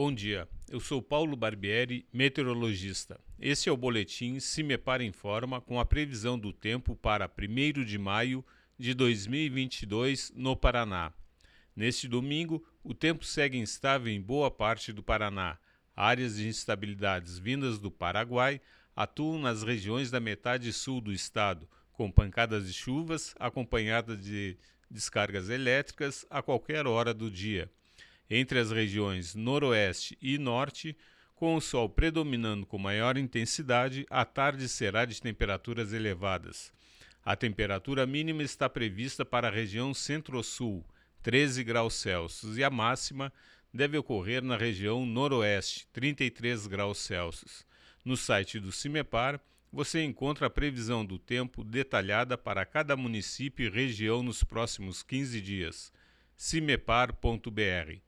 Bom dia, eu sou Paulo Barbieri, meteorologista. Este é o boletim Se Me Para Informa com a previsão do tempo para 1 de maio de 2022 no Paraná. Neste domingo, o tempo segue instável em boa parte do Paraná. Áreas de instabilidades vindas do Paraguai atuam nas regiões da metade sul do estado, com pancadas de chuvas acompanhadas de descargas elétricas a qualquer hora do dia entre as regiões Noroeste e Norte, com o sol predominando com maior intensidade, a tarde será de temperaturas elevadas. A temperatura mínima está prevista para a região Centro-Sul, 13 graus Celsius, e a máxima deve ocorrer na região Noroeste, 33 graus Celsius. No site do CIMEPAR, você encontra a previsão do tempo detalhada para cada município e região nos próximos 15 dias. cimepar.br